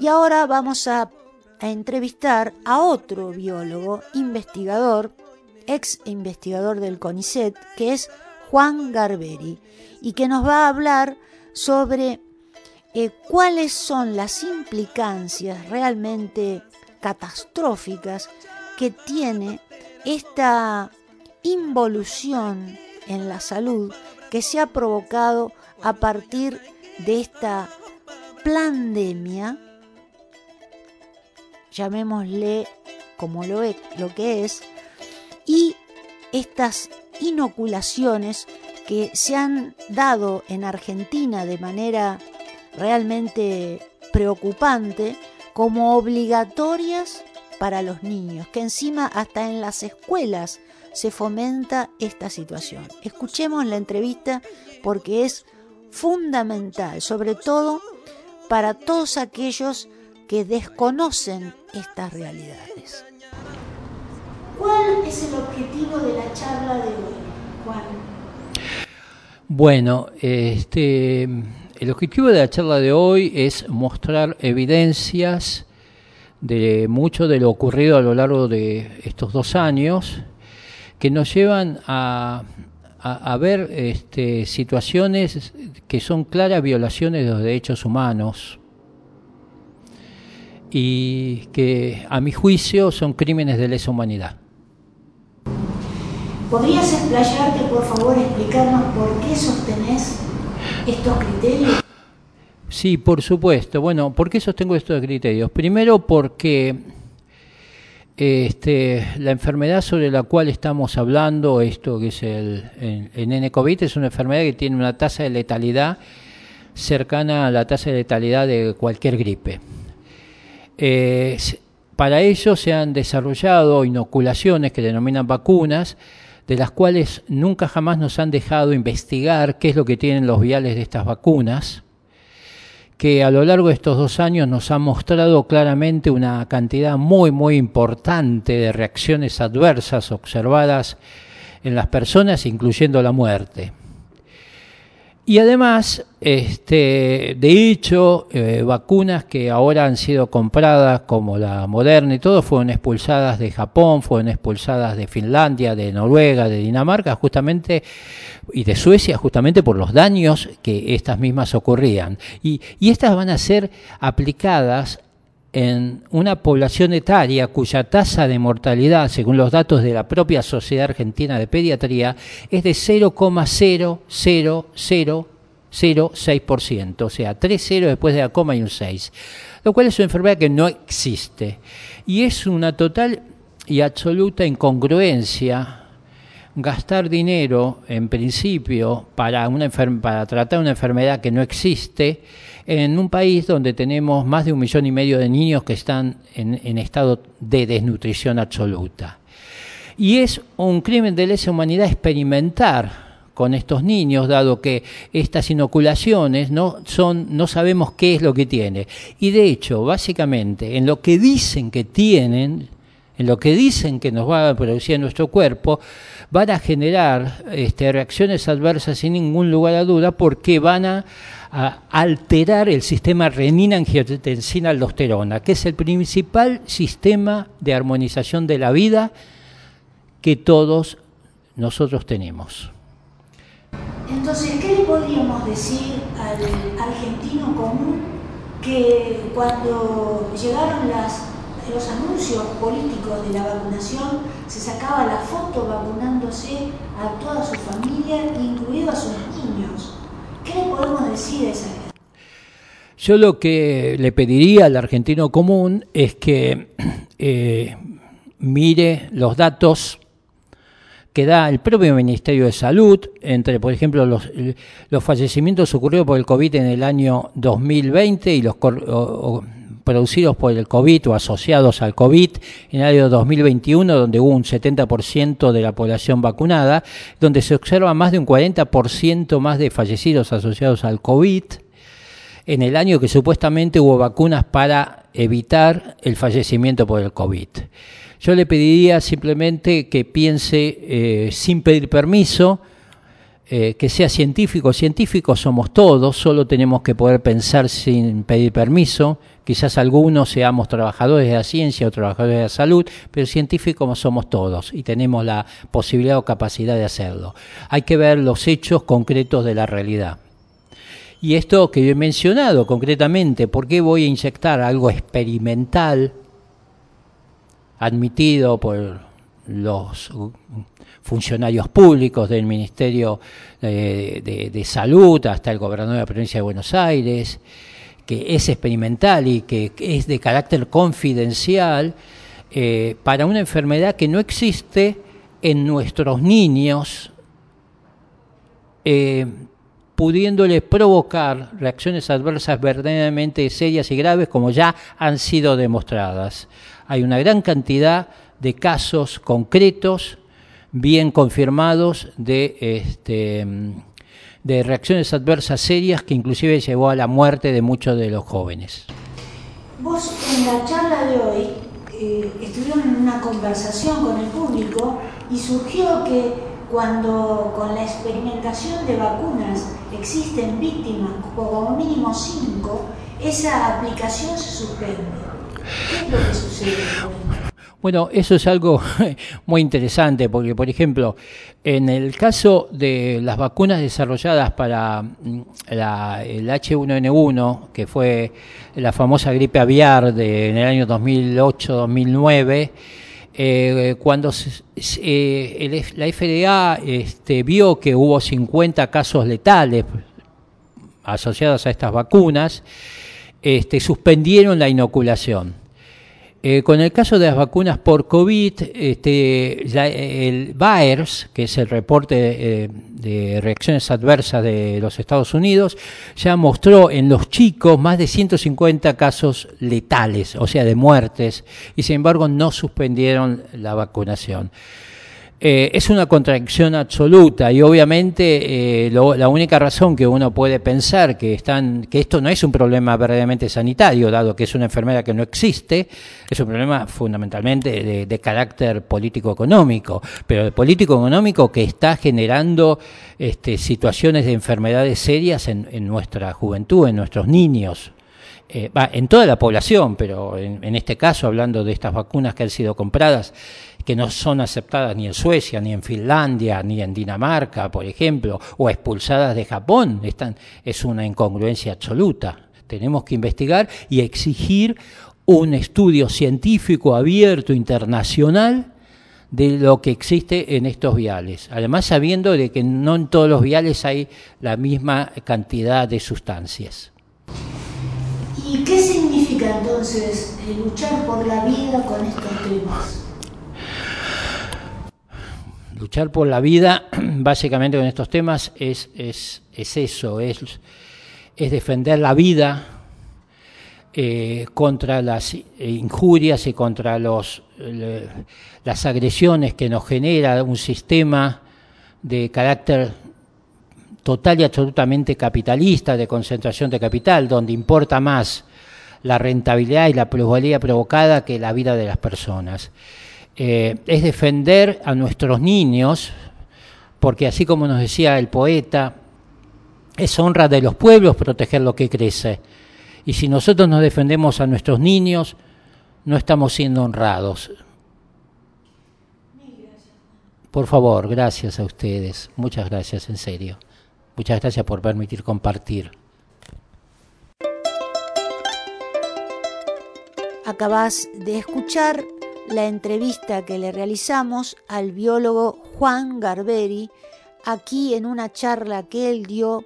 Y ahora vamos a, entrevistar a otro biólogo, investigador, ex investigador del CONICET, que es Juan Garberi, y que nos va a hablar sobre eh, cuáles son las implicancias realmente catastróficas que tiene esta involución en la salud que se ha provocado a partir de esta pandemia, llamémosle como lo, e- lo que es, y estas inoculaciones que se han dado en Argentina de manera realmente preocupante como obligatorias para los niños, que encima hasta en las escuelas se fomenta esta situación. Escuchemos la entrevista porque es fundamental, sobre todo para todos aquellos que desconocen estas realidades. ¿Cuál es el objetivo de la charla de hoy, Juan? Bueno, este, el objetivo de la charla de hoy es mostrar evidencias de mucho de lo ocurrido a lo largo de estos dos años que nos llevan a, a- ver este, situaciones que son claras violaciones de los derechos humanos. y que a mi juicio son crímenes de lesa humanidad. ¿Podrías explayarte, por favor, explicarnos por qué sostenés estos criterios? Sí, por supuesto. Bueno, ¿por qué sostengo estos criterios? Primero porque este, la enfermedad sobre la cual estamos hablando, esto que es el, el, covid es una enfermedad que tiene una tasa de letalidad cercana a la tasa de letalidad de cualquier gripe. Para ello se han desarrollado inoculaciones que denominan vacunas, de las cuales nunca jamás nos han dejado investigar qué es lo que tienen los viales de estas vacunas que a lo largo de estos dos años nos ha mostrado claramente una cantidad muy, muy importante de reacciones adversas observadas en las personas, incluyendo la muerte. Y además, este, de hecho, eh, vacunas que ahora han sido compradas, como la Moderna y todo, fueron expulsadas de Japón, fueron expulsadas de Finlandia, de Noruega, de Dinamarca, justamente, y de Suecia, justamente por los daños que estas mismas ocurrían. Y, y estas van a ser aplicadas en una población etaria cuya tasa de mortalidad, según los datos de la propia Sociedad Argentina de Pediatría, es de 0,00006%, o sea, tres ceros después de la coma y un 6, lo cual es una enfermedad que no existe. Y es una total y absoluta incongruencia gastar dinero, en principio, para, una para tratar una enfermedad que no existe, en un país donde tenemos más de un millón y medio de niños que están en, estado de desnutrición absoluta. Y es un crimen de lesa humanidad experimentar con estos niños, dado que estas inoculaciones no son, no sabemos qué es lo que tiene. Y de hecho, básicamente, en lo que dicen que tienen, en lo que dicen que nos va a producir en nuestro cuerpo, van a generar este, reacciones adversas sin ningún lugar a duda porque van a a alterar el sistema renina-angiotensina-aldosterona, que es el principal sistema de armonización de la vida que todos nosotros tenemos. Entonces, ¿qué le podríamos decir al argentino común que cuando llegaron los anuncios políticos de la vacunación se sacaba la foto vacunándose a toda su familia, incluido a sus niños? ¿Qué podemos decir a esa gente? Yo lo que le pediría al argentino común es que eh, mire los datos que da el propio Ministerio de Salud, entre, por ejemplo, los, los fallecimientos ocurridos por el COVID en el año 2020 y los producidos por el COVID o asociados al COVID en el año 2021, donde hubo un 70% de la población vacunada, donde se observa más de un 40% más de fallecidos asociados al COVID, en el año que supuestamente hubo vacunas para evitar el fallecimiento por el COVID. Yo le pediría simplemente que piense eh, sin pedir permiso, eh, que sea científico. Científicos somos todos, solo tenemos que poder pensar sin pedir permiso. Quizás algunos seamos trabajadores de la ciencia o trabajadores de la salud, pero científicos somos todos y tenemos la posibilidad o capacidad de hacerlo. Hay que ver los hechos concretos de la realidad. Y esto que he mencionado concretamente, ¿por qué voy a inyectar algo experimental admitido por los funcionarios públicos del Ministerio de, Salud hasta el gobernador de la provincia de Buenos Aires, que es experimental y que es de carácter confidencial eh, para una enfermedad que no existe en nuestros niños, eh, pudiéndole provocar reacciones adversas verdaderamente serias y graves como ya han sido demostradas. Hay una gran cantidad de casos concretos, bien confirmados, de este, de reacciones adversas serias que inclusive llevó a la muerte de muchos de los jóvenes. Vos en la charla de hoy eh, estuvieron en una conversación con el público y surgió que cuando con la experimentación de vacunas existen víctimas, como mínimo cinco, esa aplicación se suspende. ¿Qué es lo que sucede? Bueno, eso es algo muy interesante porque, por ejemplo, en el caso de las vacunas desarrolladas para mm, el H1N1, que fue la famosa gripe aviar de, en el año 2008-2009, eh, cuando eh, la FDA este, vio que hubo 50 casos letales asociados a estas vacunas, este, suspendieron la inoculación. Eh, con el caso de las vacunas por COVID, este, el VAERS, que es el reporte eh, de reacciones adversas de los Estados Unidos, ya mostró en los chicos más de 150 casos letales, o sea, de muertes, y sin embargo no suspendieron la vacunación. Eh, es una contradicción absoluta y obviamente eh, la única razón que uno puede pensar que, están, que esto no es un problema verdaderamente sanitario, dado que es una enfermedad que no existe, es un problema fundamentalmente de, carácter político-económico, pero de político-económico que está generando este, situaciones de enfermedades serias en, nuestra juventud, en nuestros niños. Eh, en toda la población, pero en este caso, hablando de estas vacunas que han sido compradas, que no son aceptadas ni en Suecia, ni en Finlandia, ni en Dinamarca, por ejemplo, o expulsadas de Japón. Están, es una incongruencia absoluta. Tenemos que investigar y exigir un estudio científico abierto internacional de lo que existe en estos viales. Además, sabiendo de que no en todos los viales hay la misma cantidad de sustancias. ¿Y qué significa entonces luchar por la vida con estos temas? Luchar por la vida, básicamente con estos temas, es, es, es eso, es, defender la vida eh, contra las injurias y contra las agresiones que nos genera un sistema de carácter total y absolutamente capitalista, de concentración de capital, donde importa más la rentabilidad y la plusvalía provocada que la vida de las personas. Eh, es defender a nuestros niños, porque así como nos decía el poeta, es honra de los pueblos proteger lo que crece. Y si nosotros nos defendemos a nuestros niños, no estamos siendo honrados. Por favor, gracias a ustedes. Muchas gracias, en serio. Muchas gracias por permitir compartir. Acabas de escuchar la entrevista que le realizamos al biólogo Juan Garberi aquí en una charla que él dio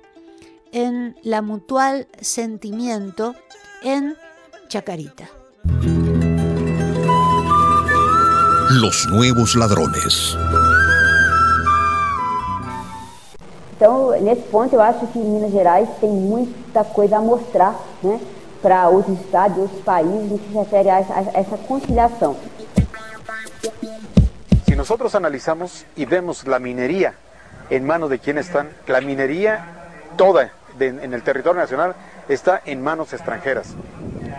en la Mutual Sentimiento en Chacarita. Los nuevos ladrones. Então, nesse ponto, eu acho que Minas Gerais tem muita coisa a mostrar né, para outros estados, outros países, no que se refere a essa conciliação. Nosotros analizamos y vemos la minería en manos de quienes están, la minería toda en el territorio nacional está en manos extranjeras,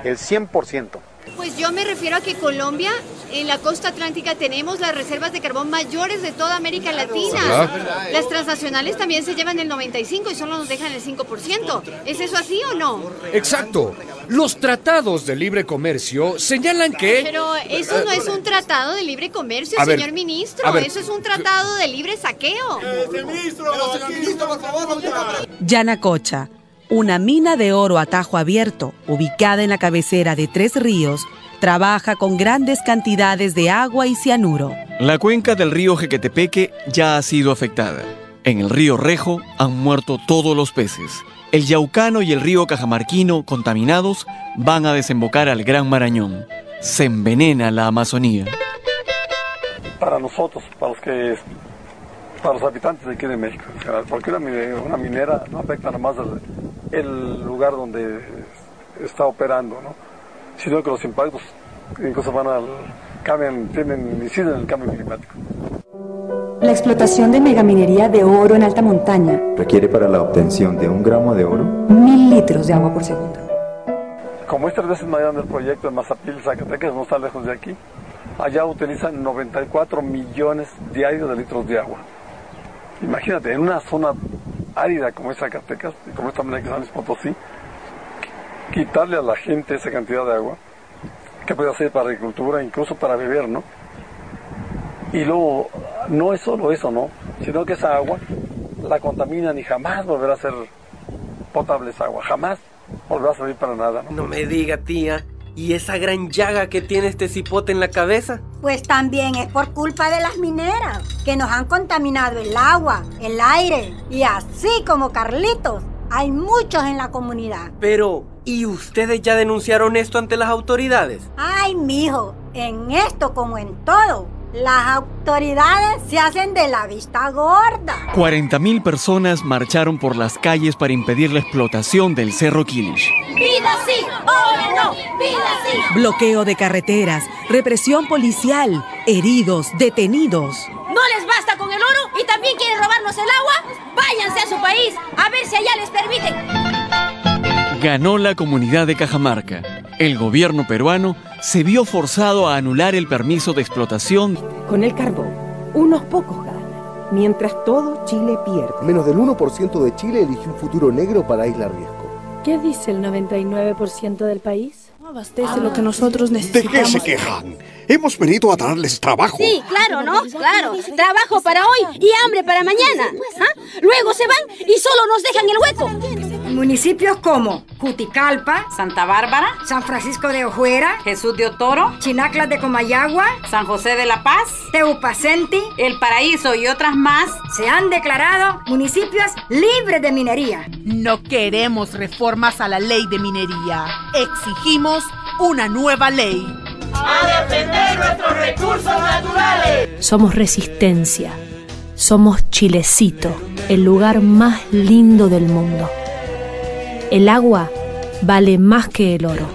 el 100%. Pues yo me refiero a que Colombia, en la costa atlántica, tenemos las reservas de carbón mayores de toda América Latina. Las transnacionales también se llevan el 95 y solo nos dejan el 5%. ¿Es eso así o no? Exacto. Los tratados de libre comercio señalan que... Pero eso no es un tratado de libre comercio, señor ministro. Eso es un tratado de libre saqueo. Yanacocha una mina de oro a tajo abierto, ubicada en la cabecera de Tres Ríos, trabaja con grandes cantidades de agua y cianuro. La cuenca del río Jequetepeque ya ha sido afectada. En el río Rejo han muerto todos los peces. El Yaucano y el río Cajamarquino, contaminados, van a desembocar al Gran Marañón. Se envenena la Amazonía. Para nosotros, para los que para los habitantes de aquí de México. porque una minera no afecta nada más el, lugar donde está operando, ¿no? sino que los impactos incluso van al, cambian, tienen, inciden en el cambio climático. La explotación de megaminería de oro en alta montaña requiere para la obtención de un gramo de oro mil litros de agua por segundo. Como es tres veces más grande el proyecto de Mazapil, Zacatecas, no está lejos de aquí, allá utilizan 94 millones diarios de litros de agua. Imagínate, en una zona árida como es Zacatecas, como esta manera que San Luis Potosí, quitarle a la gente esa cantidad de agua, que puede ser para agricultura, incluso para beber, ¿no? Y luego, no es solo eso, ¿no? Sino que esa agua la contaminan y jamás volverá a ser potable esa agua, jamás volverá a servir para nada, ¿no? No me diga, tía. ¿Y esa gran llaga que tiene este cipote en la cabeza? Pues también es por culpa de las mineras, que nos han contaminado el agua, el aire, y así como Carlitos, hay muchos en la comunidad. Pero, ¿y ustedes ya denunciaron esto ante las autoridades? Ay, mijo, en esto como en todo, las autoridades se hacen de la vista gorda. 40.000 personas marcharon por las calles para impedir la explotación del Cerro Kilish. ¡Vida sí! ¡Ahora no! ¡Vida sí! Bloqueo de carreteras, represión policial, heridos, detenidos. ¿No les basta con el oro y también quieren robarnos el agua? Váyanse a su país a ver si allá les permiten. Ganó la comunidad de Cajamarca. El gobierno peruano se vio forzado a anular el permiso de explotación. Con el carbón, unos pocos ganan, mientras todo Chile pierde. Menos del 1% de Chile eligió un futuro negro para Isla Riesgo. ¿Qué dice el 99% del país? No abastece lo que nosotros necesitamos. ¿De qué se quejan? Hemos venido a darles trabajo. Sí, claro, ¿no? Claro. Trabajo para hoy y hambre para mañana. ¿Ah? Luego se van y solo nos dejan el hueco. Municipios como Juticalpa, Santa Bárbara, San Francisco de Ojuera, Jesús de Otoro, Chinaclas de Comayagua, San José de la Paz, Teupacenti, El Paraíso y otras más se han declarado municipios libres de minería. No queremos reformas a la ley de minería. Exigimos una nueva ley. A defender nuestros recursos naturales. Somos resistencia. Somos Chilecito, el lugar más lindo del mundo. El agua vale más que el oro.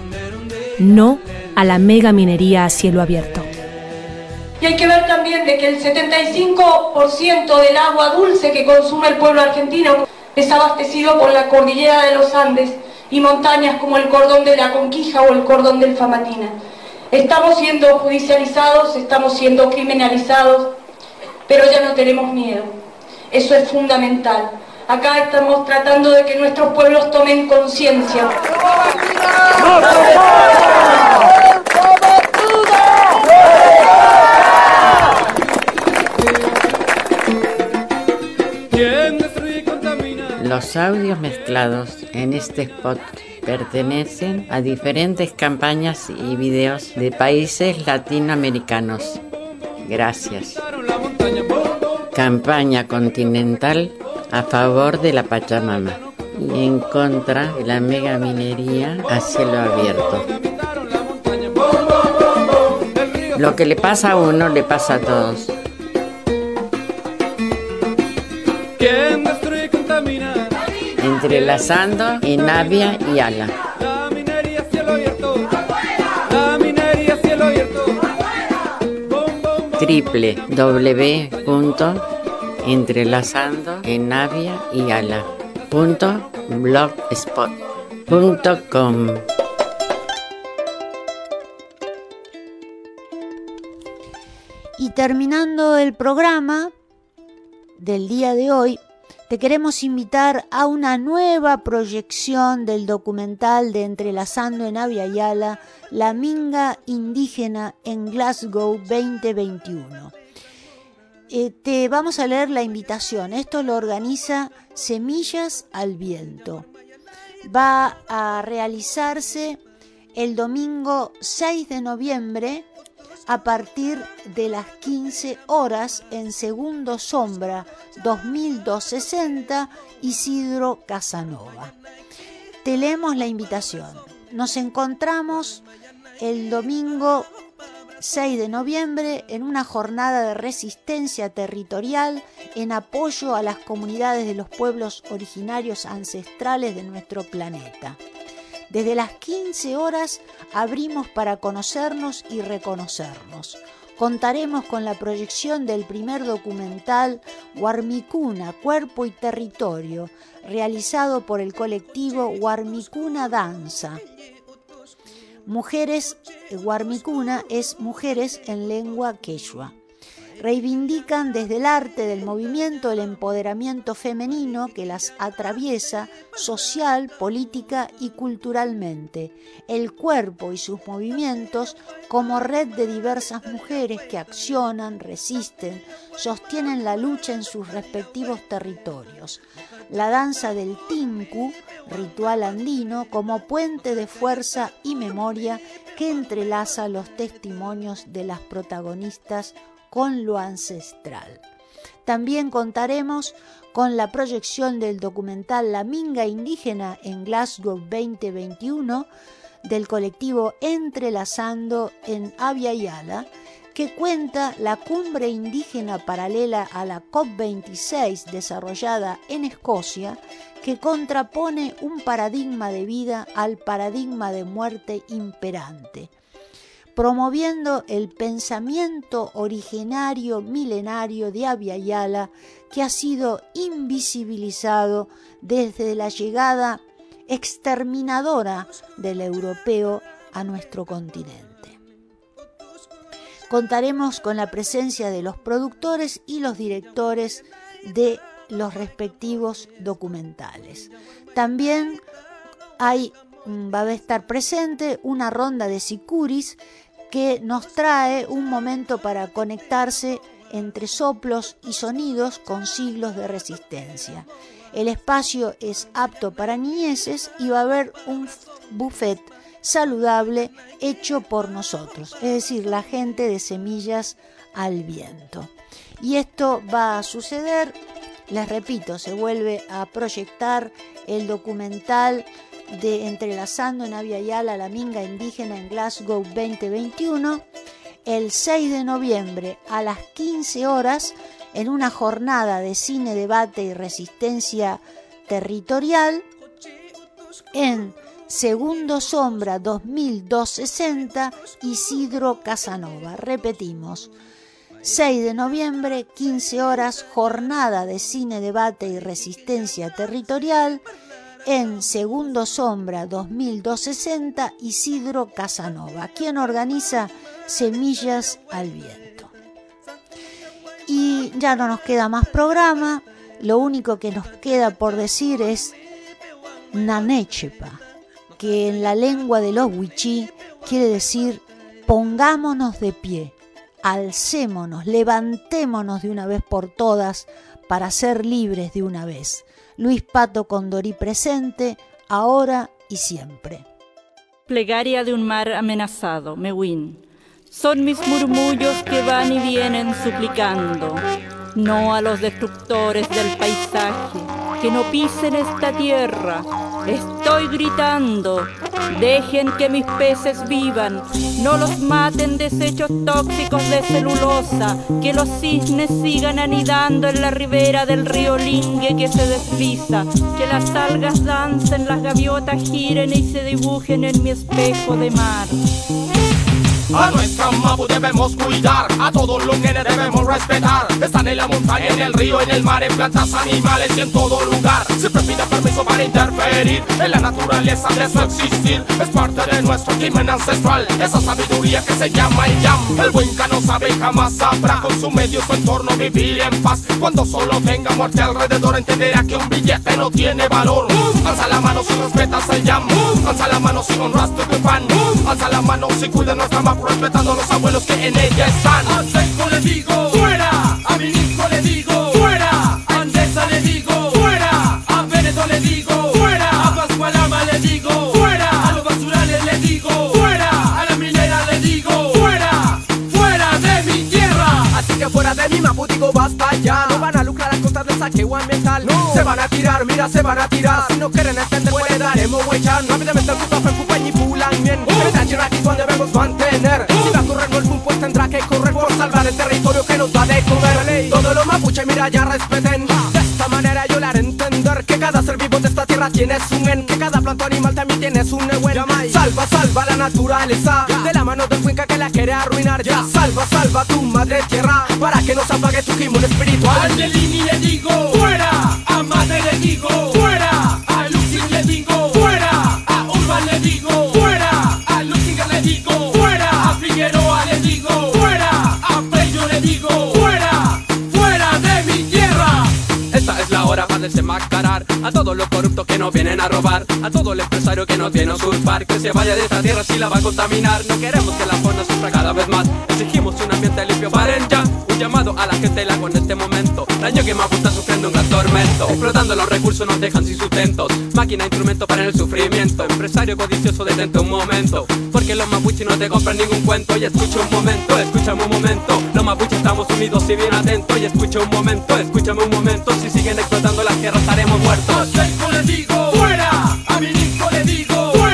No a la mega minería a cielo abierto. Y hay que ver también de que el 75% del agua dulce que consume el pueblo argentino es abastecido por la cordillera de los Andes y montañas como el cordón de la Conquija o el cordón del Famatina. Estamos siendo judicializados, estamos siendo criminalizados, pero ya no tenemos miedo. Eso es fundamental. Acá estamos tratando de que nuestros pueblos tomen conciencia. Los audios mezclados en este spot pertenecen a diferentes campañas y videos de países latinoamericanos. Gracias. Campaña continental a favor de la Pachamama y en contra de la mega minería a cielo abierto. Lo que le pasa a uno le pasa a todos. Entrelazando en Navia y Ala. Triple entrelazando en Navia y Ala. Punto Y terminando el programa del día de hoy, te queremos invitar a una nueva proyección del documental de Entrelazando en Avia y Ala, La Minga Indígena en Glasgow 2021. Te vamos a leer la invitación. Esto lo organiza Semillas al Viento. Va a realizarse el domingo 6 de noviembre a partir de las 15 horas en Segundo Sombra 2260 Isidro Casanova. Te leemos la invitación. Nos encontramos el domingo 6 de noviembre en una jornada de resistencia territorial en apoyo a las comunidades de los pueblos originarios ancestrales de nuestro planeta. Desde las 15 horas abrimos para conocernos y reconocernos. Contaremos con la proyección del primer documental Guarmicuna, Cuerpo y Territorio, realizado por el colectivo Guarmicuna Danza. Mujeres, Guarmicuna es mujeres en lengua quechua. reivindican desde el arte del movimiento el empoderamiento femenino que las atraviesa social, política y culturalmente, el cuerpo y sus movimientos como red de diversas mujeres que accionan, resisten, sostienen la lucha en sus respectivos territorios. La danza del tinku, ritual andino, como puente de fuerza y memoria que entrelaza los testimonios de las protagonistas con lo ancestral. También contaremos con la proyección del documental La Minga Indígena en Glasgow 2021 del colectivo Entrelazando en Avia Yala, que cuenta la cumbre indígena paralela a la COP26 desarrollada en Escocia, que contrapone un paradigma de vida al paradigma de muerte imperante promoviendo el pensamiento originario milenario de Abya que ha sido invisibilizado desde la llegada exterminadora del europeo a nuestro continente. Contaremos con la presencia de los productores y los directores de los respectivos documentales. También hay, va a estar presente una ronda de sicuris que nos trae un momento para conectarse entre soplos y sonidos con siglos de resistencia. El espacio es apto para niñeces y va a haber un buffet saludable hecho por nosotros, es decir, la gente de semillas al viento. Y esto va a suceder, les repito, se vuelve a proyectar el documental de Entrelazando en Avia Yala la Minga Indígena en Glasgow 2021 el 6 de noviembre a las 15 horas en una jornada de cine, debate y resistencia territorial en Segundo Sombra 2260 Isidro Casanova. Repetimos, 6 de noviembre, 15 horas, jornada de cine, debate y resistencia territorial en Segundo Sombra 2260 Isidro Casanova, quien organiza Semillas al Viento. Y ya no nos queda más programa, lo único que nos queda por decir es Nanechepa, que en la lengua de los huichí quiere decir pongámonos de pie, alcémonos, levantémonos de una vez por todas para ser libres de una vez. Luis Pato Condorí presente, ahora y siempre. Plegaria de un mar amenazado, Mewin. Son mis murmullos que van y vienen suplicando, no a los destructores del paisaje, que no pisen esta tierra. Estoy gritando, dejen que mis peces vivan, no los maten desechos tóxicos de celulosa, que los cisnes sigan anidando en la ribera del río Lingue que se desliza, que las algas dancen, las gaviotas giren y se dibujen en mi espejo de mar. A nuestra mapu debemos cuidar, a todos los nenes debemos respetar. Están en la montaña, en el río, en el mar, en plantas, animales y en todo lugar. Siempre pide permiso para interferir en la naturaleza de su existir. Es parte de nuestro crimen ancestral, esa sabiduría que se llama el yam. El Winca no sabe jamás sabrá con su medio su entorno vivir en paz. Cuando solo tenga muerte alrededor, entenderá que un billete no tiene valor. Alza la mano si respetas el yam. Alza la mano si honras tu pan. Alza la mano si cuida nuestra mapu respetando a los abuelos que en ella están. A Seiko le digo, fuera. A mi hijo le digo, fuera. A Andesa le digo, fuera. A Veneto le digo, fuera. A Pascualama le digo, fuera. A los basurales le digo, fuera. A la minera le digo, fuera. Fuera de mi tierra. Así que fuera de mi mapu digo basta ya. No van a lucrar a costa del saqueo ambiental. No. Se van a tirar, mira, se van a tirar. Si no quieren entender, pues daremos huellas. Rápidamente el puto fue y Uh. aquí cuando debemos mantener. Si va a correr el boom, pues tendrá que correr por salvar el territorio que nos da de comer. Todos los mapuche, mira, ya respeten. De esta manera yo le haré entender que cada ser vivo de esta tierra tiene su men. Que cada planta animal también tiene su neuen. Salva, salva la naturaleza. De la mano del cuenca que la quiere arruinar ya. Salva, salva tu madre tierra. Para que no se apague tu gimón espiritual. Angelini le digo, fuera. A madre le digo, a todos los corruptos que nos vienen a robar, a todo el empresario que nos viene a usurpar, que se vaya de esta tierra si la va a contaminar. No queremos que la fauna sufra cada vez más, exigimos un ambiente limpio. Paren ya, un llamado a la gente agua en este momento. Daño que Mapu está sufriendo un gran tormento, explotando los recursos nos dejan sin sustentos. Máquina, instrumento para el sufrimiento, empresario codicioso detente un momento, porque los mapuches no te compran ningún cuento. Y escucha un momento, escúchame un momento, los mapuches estamos unidos y bien atentos. Y escucha un momento, escúchame un momento, si siguen explotando las tierras estaremos muertos. A Seiko le digo, fuera, a Minisco le digo, fuera,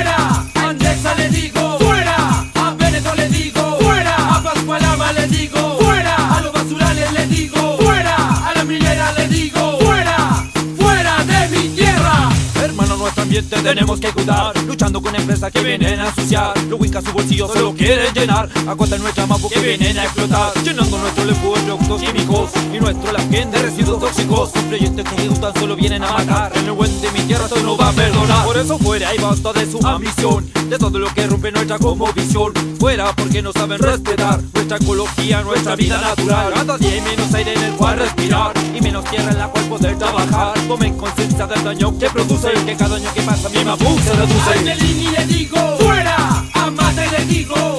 ambiente tenemos que cuidar Luchando con empresas que vienen a ensuciar. Lo ubica su bolsillo, solo quieren llenar. A de nuestra mapu que vienen a explotar. Llenando nuestro lempo de productos químicos Y nuestro almacén de residuos tóxicos. Los proyectos que tan solo vienen a matar. El buen de mi tierra esto no va a perdonar. Por eso fuera y basta de su ambición. De todo lo que rompe nuestra como visión Fuera porque no saben respetar Nuestra ecología, nuestra vida natural. Cada día hay menos aire en el cual respirar Y menos tierra en la cual poder trabajar. Tomen conciencia del daño que produce Que cada año que pasa mi mapu se A reduce Nelini le digo, fuera, a Mate le digo,